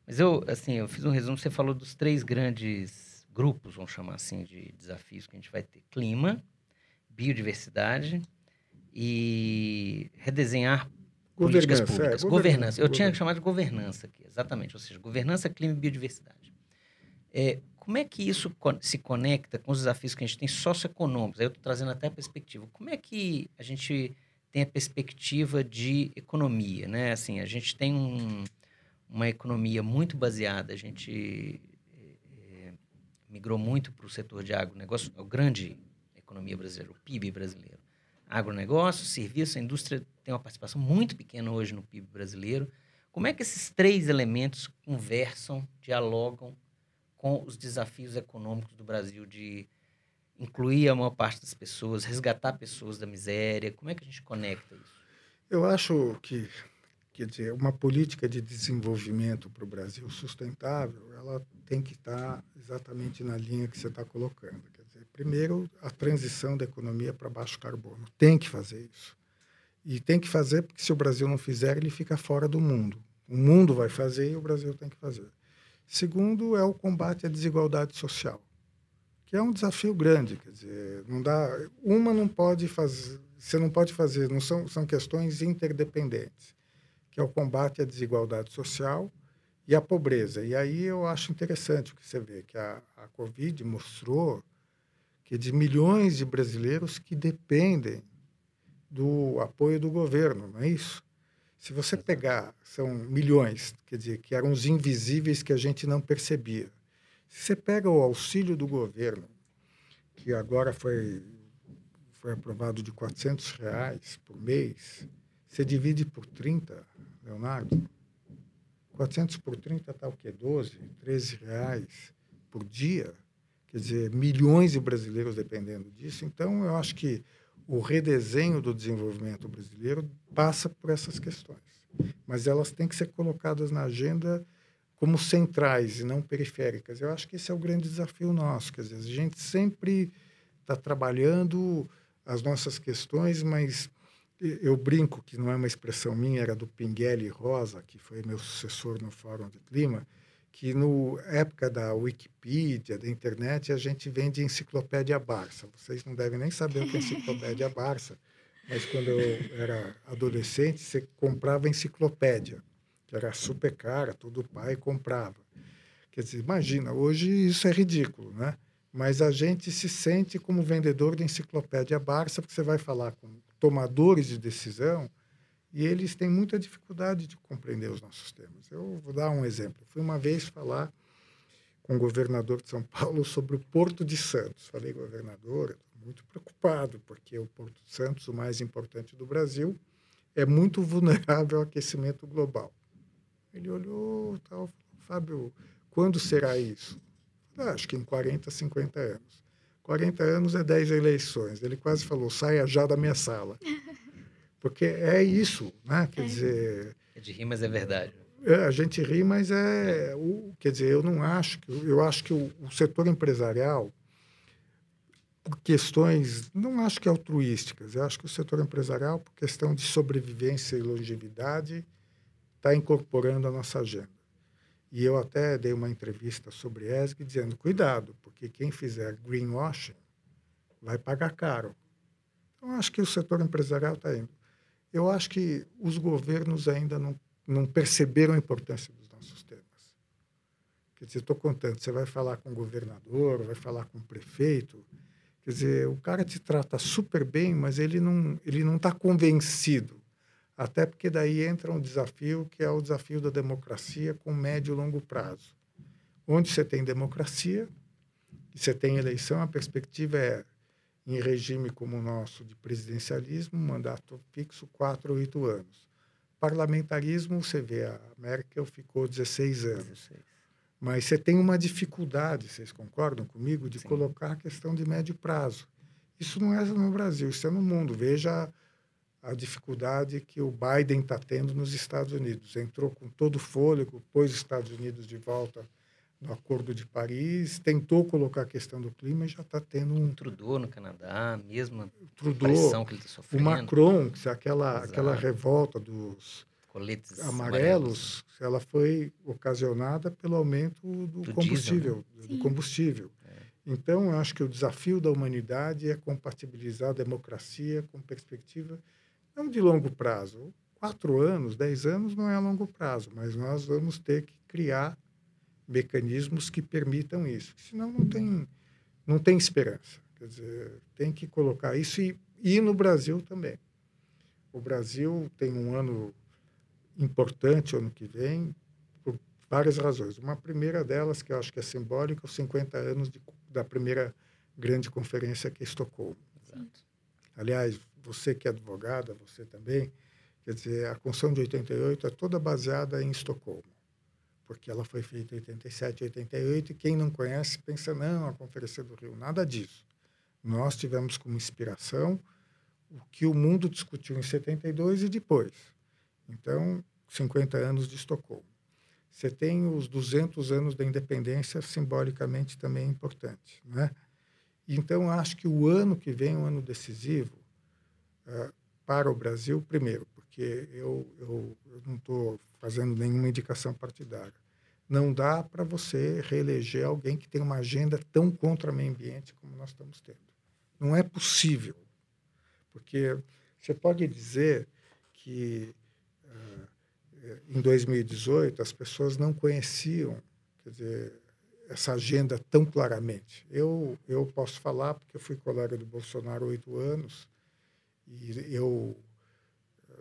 Mas eu, assim, eu fiz um resumo, você falou dos três grandes grupos, vamos chamar assim, de desafios que a gente vai ter. Clima, biodiversidade e redesenhar políticas públicas. É, governança. governança. Eu tinha chamado de governança aqui, exatamente. Ou seja, governança, clima e biodiversidade. É, como é que isso se conecta com os desafios que a gente tem socioeconômicos? Aí eu estou trazendo até a perspectiva. Como é que a gente tem a perspectiva de economia, né? Assim, a gente tem um uma economia muito baseada, a gente é, migrou muito para o setor de agronegócio, a grande economia brasileira, o PIB brasileiro. Agronegócio, serviço, a indústria tem uma participação muito pequena hoje no PIB brasileiro. Como é que esses três elementos conversam, dialogam com os desafios econômicos do Brasil de incluir a maior parte das pessoas, resgatar pessoas da miséria? Como é que a gente conecta isso? Eu acho que Quer dizer, uma política de desenvolvimento para o Brasil sustentável, ela tem que estar exatamente na linha que você está colocando. Quer dizer, primeiro, a transição da economia para baixo carbono. Tem que fazer isso. E tem que fazer porque se o Brasil não fizer, ele fica fora do mundo. O mundo vai fazer e o Brasil tem que fazer. Segundo é o combate à desigualdade social, que é um desafio grande. Quer dizer, não dá, uma não pode fazer, você não pode fazer, não são, são questões interdependentes que é o combate à desigualdade social e à pobreza. E aí eu acho interessante o que você vê, que a, a Covid mostrou que de milhões de brasileiros que dependem do apoio do governo, não é isso? Se você pegar, são milhões, quer dizer, que eram os invisíveis que a gente não percebia. Se você pega o auxílio do governo que agora foi, foi aprovado de 400 reais por mês, você divide por 30, Leonardo, 400 por 30 está o quê? 12, 13 reais por dia. Quer dizer, milhões de brasileiros dependendo disso. Então, eu acho que o redesenho do desenvolvimento brasileiro passa por essas questões. Mas elas têm que ser colocadas na agenda como centrais e não periféricas. Eu acho que esse é o grande desafio nosso. Quer dizer, a gente sempre está trabalhando as nossas questões, mas eu brinco que não é uma expressão minha, era do Pinguelli Rosa, que foi meu sucessor no Fórum de Clima, que no época da Wikipedia, da internet, a gente vende enciclopédia Barça. Vocês não devem nem saber o que é enciclopédia Barça, mas quando eu era adolescente, você comprava enciclopédia, que era super cara, todo pai comprava. Quer dizer, imagina, hoje isso é ridículo, né? Mas a gente se sente como vendedor de enciclopédia Barça, porque você vai falar com tomadores de decisão e eles têm muita dificuldade de compreender os nossos temas. Eu vou dar um exemplo. fui uma vez falar com o governador de São Paulo sobre o Porto de Santos. Falei, governador, muito preocupado, porque o Porto de Santos, o mais importante do Brasil, é muito vulnerável ao aquecimento global. Ele olhou tal, Fábio, quando será isso? Ah, acho que em 40, 50 anos. 40 anos é 10 eleições. Ele quase falou: saia já da minha sala. Porque é isso, né? Quer é. dizer. É de rir, mas é verdade. É, a gente ri, mas é, é. O, quer dizer, eu não acho que. Eu acho que o, o setor empresarial, por questões, não acho que altruísticas, eu acho que o setor empresarial, por questão de sobrevivência e longevidade, está incorporando a nossa agenda. E eu até dei uma entrevista sobre ESG dizendo: cuidado, porque quem fizer greenwashing vai pagar caro. Então, acho que o setor empresarial está indo. Eu acho que os governos ainda não, não perceberam a importância dos nossos temas. Quer dizer, estou contando, você vai falar com o governador, vai falar com o prefeito. Quer dizer, o cara te trata super bem, mas ele não ele não está convencido até porque daí entra um desafio que é o desafio da democracia com médio e longo prazo. Onde você tem democracia você tem eleição, a perspectiva é, em regime como o nosso de presidencialismo, mandato fixo, quatro ou oito anos. Parlamentarismo, você vê, a Merkel ficou 16 anos. 16. Mas você tem uma dificuldade, vocês concordam comigo, de Sim. colocar a questão de médio prazo. Isso não é no Brasil, isso é no mundo. Veja a dificuldade que o Biden está tendo nos Estados Unidos. Entrou com todo o fôlego, pôs os Estados Unidos de volta no Acordo de Paris, tentou colocar a questão do clima e já está tendo um... Trudeau no Canadá, mesma Trudeau, pressão que ele está sofrendo. O Macron, que é aquela, aquela revolta dos coletes amarelos, amarelos, ela foi ocasionada pelo aumento do, do combustível, diesel, né? do combustível. É. Então, eu acho que o desafio da humanidade é compatibilizar a democracia com perspectiva não de longo prazo. Quatro anos, dez anos não é a longo prazo, mas nós vamos ter que criar mecanismos que permitam isso. Senão não tem, não tem esperança. Quer dizer, tem que colocar isso e, e no Brasil também. O Brasil tem um ano importante ano que vem por várias razões. Uma primeira delas, que eu acho que é simbólica, os 50 anos de, da primeira grande conferência que é Estocolmo. Exato. Aliás, você que é advogada, você também, quer dizer, a Constituição de 88 é toda baseada em Estocolmo, porque ela foi feita em 87, 88, e quem não conhece pensa, não, a Conferência do Rio, nada disso. Nós tivemos como inspiração o que o mundo discutiu em 72 e depois. Então, 50 anos de Estocolmo. Você tem os 200 anos da independência, simbolicamente também importante, né? Então, acho que o ano que vem é um ano decisivo, uh, para o Brasil, primeiro, porque eu, eu, eu não estou fazendo nenhuma indicação partidária. Não dá para você reeleger alguém que tem uma agenda tão contra o meio ambiente como nós estamos tendo. Não é possível. Porque você pode dizer que uh, em 2018 as pessoas não conheciam quer dizer, essa agenda tão claramente. Eu, eu posso falar, porque eu fui colega do Bolsonaro oito anos, e eu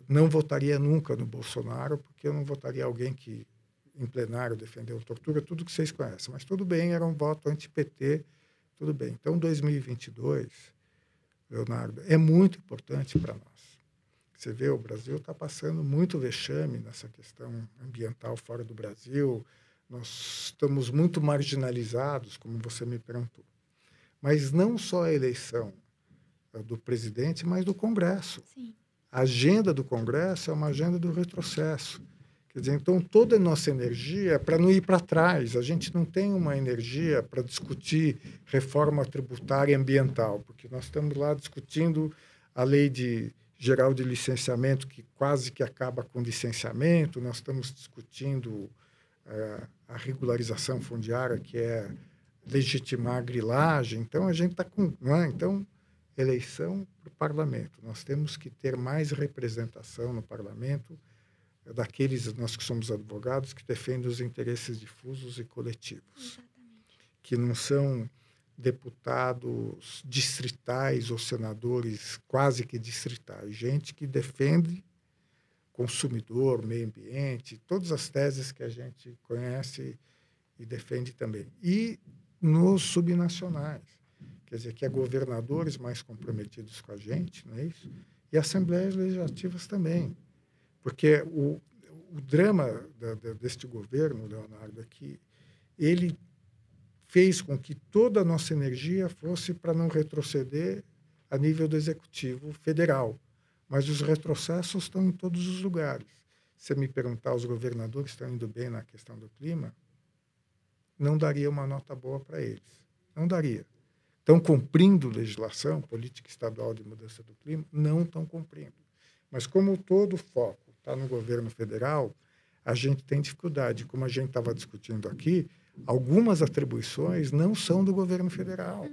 não votaria nunca no Bolsonaro, porque eu não votaria alguém que, em plenário, defendeu tortura, tudo que vocês conhecem. Mas tudo bem, era um voto anti-PT Tudo bem. Então, 2022, Leonardo, é muito importante para nós. Você vê, o Brasil está passando muito vexame nessa questão ambiental fora do Brasil. Nós estamos muito marginalizados, como você me perguntou. Mas não só a eleição do presidente, mas do Congresso. Sim. A agenda do Congresso é uma agenda do retrocesso. Quer dizer, então toda a nossa energia é para não ir para trás. A gente não tem uma energia para discutir reforma tributária e ambiental, porque nós estamos lá discutindo a lei de geral de licenciamento que quase que acaba com licenciamento. Nós estamos discutindo é, a regularização fundiária, que é legitimar a grilagem. Então a gente está com, é? Então eleição para o parlamento. Nós temos que ter mais representação no parlamento daqueles nós que somos advogados que defendem os interesses difusos e coletivos, Exatamente. que não são deputados distritais ou senadores quase que distritais, gente que defende consumidor, meio ambiente, todas as teses que a gente conhece e defende também. E nos subnacionais, quer dizer, que é governadores mais comprometidos com a gente, não é isso? E assembleias legislativas também porque o, o drama da, da, deste governo, Leonardo, é que ele fez com que toda a nossa energia fosse para não retroceder a nível do executivo federal. Mas os retrocessos estão em todos os lugares. Se me perguntar, os governadores estão indo bem na questão do clima? Não daria uma nota boa para eles. Não daria. Estão cumprindo legislação, política estadual de mudança do clima? Não estão cumprindo. Mas como todo foco está no governo federal, a gente tem dificuldade. Como a gente estava discutindo aqui, algumas atribuições não são do governo federal.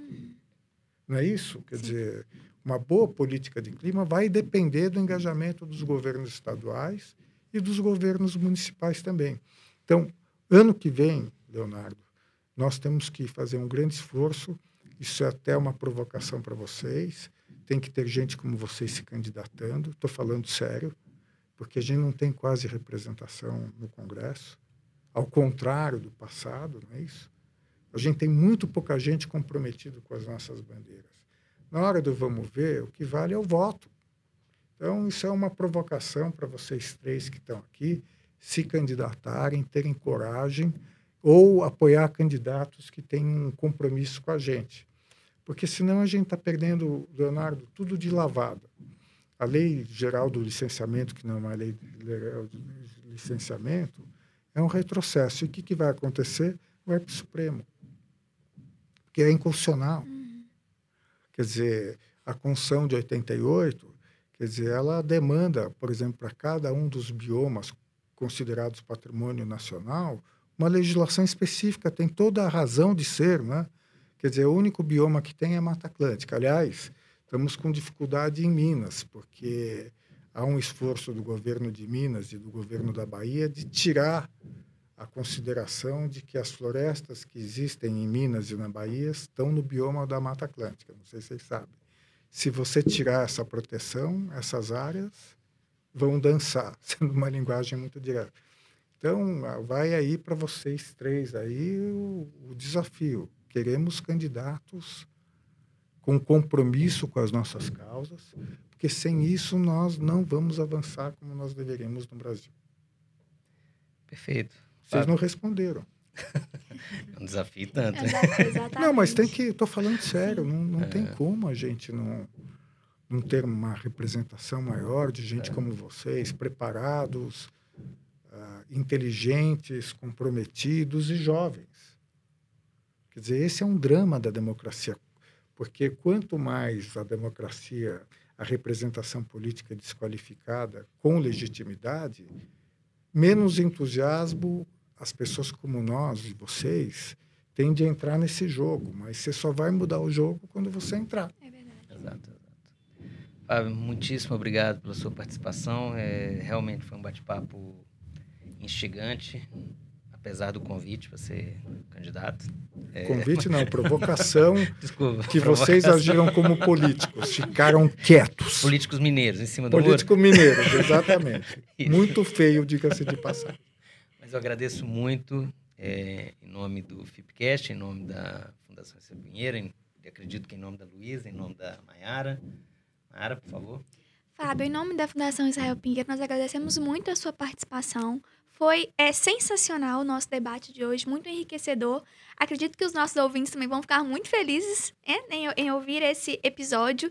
Não é isso? Quer Sim. dizer, uma boa política de clima vai depender do engajamento dos governos estaduais e dos governos municipais também. Então, ano que vem, Leonardo, nós temos que fazer um grande esforço. Isso é até uma provocação para vocês. Tem que ter gente como vocês se candidatando. Estou falando sério porque a gente não tem quase representação no Congresso, ao contrário do passado, não é isso? A gente tem muito pouca gente comprometida com as nossas bandeiras. Na hora do vamos ver, o que vale é o voto. Então, isso é uma provocação para vocês três que estão aqui se candidatarem, terem coragem ou apoiar candidatos que têm um compromisso com a gente. Porque senão a gente está perdendo, Leonardo, tudo de lavada. A lei geral do licenciamento, que não é uma lei geral de licenciamento, é um retrocesso. E o que, que vai acontecer? Vai para o Supremo. Porque é inconstitucional. Uhum. Quer dizer, a Constituição de 88, quer dizer, ela demanda, por exemplo, para cada um dos biomas considerados patrimônio nacional, uma legislação específica, tem toda a razão de ser, né? Quer dizer, o único bioma que tem é Mata Atlântica. Aliás, Estamos com dificuldade em Minas, porque há um esforço do governo de Minas e do governo da Bahia de tirar a consideração de que as florestas que existem em Minas e na Bahia estão no bioma da Mata Atlântica. Não sei se vocês sabem. Se você tirar essa proteção, essas áreas vão dançar, sendo uma linguagem muito direta. Então, vai aí para vocês três aí o, o desafio. Queremos candidatos com compromisso com as nossas causas, porque sem isso nós não vamos avançar como nós deveríamos no Brasil. Perfeito. Vocês não responderam. é um desafio tanto. Exatamente. Não, mas tem que. Estou falando sério, não, não é. tem como a gente não, não ter uma representação maior de gente é. como vocês, preparados, uh, inteligentes, comprometidos e jovens. Quer dizer, esse é um drama da democracia porque quanto mais a democracia, a representação política desqualificada com legitimidade, menos entusiasmo as pessoas como nós e vocês têm de entrar nesse jogo. Mas você só vai mudar o jogo quando você entrar. É verdade. Exato, exato. Fábio, muitíssimo obrigado pela sua participação. É, realmente foi um bate-papo instigante apesar do convite para ser candidato. É... Convite não, provocação. Desculpa. Que provocação. vocês agiram como políticos, ficaram quietos. Políticos mineiros, em cima do Político muro. mineiros, exatamente. Muito feio, diga-se de passagem. Mas eu agradeço muito. é, em nome do FIPCast, em nome da Fundação Essa Pinheiro, em, acredito que em nome da Luísa, em nome da Mayara. Mayara, por favor. Fábio, em nome da Fundação Israel Pinheiro, nós agradecemos muito a sua participação. Foi é, sensacional o nosso debate de hoje, muito enriquecedor. Acredito que os nossos ouvintes também vão ficar muito felizes é, em, em ouvir esse episódio.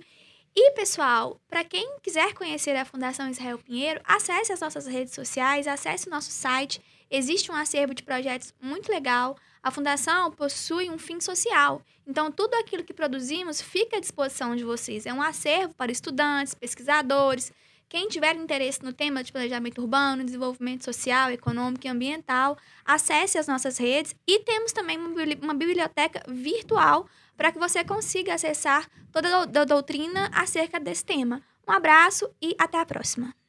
E, pessoal, para quem quiser conhecer a Fundação Israel Pinheiro, acesse as nossas redes sociais, acesse o nosso site. Existe um acervo de projetos muito legal. A Fundação possui um fim social. Então, tudo aquilo que produzimos fica à disposição de vocês. É um acervo para estudantes, pesquisadores, quem tiver interesse no tema de planejamento urbano, desenvolvimento social, econômico e ambiental, acesse as nossas redes e temos também uma biblioteca virtual para que você consiga acessar toda a doutrina acerca desse tema. Um abraço e até a próxima!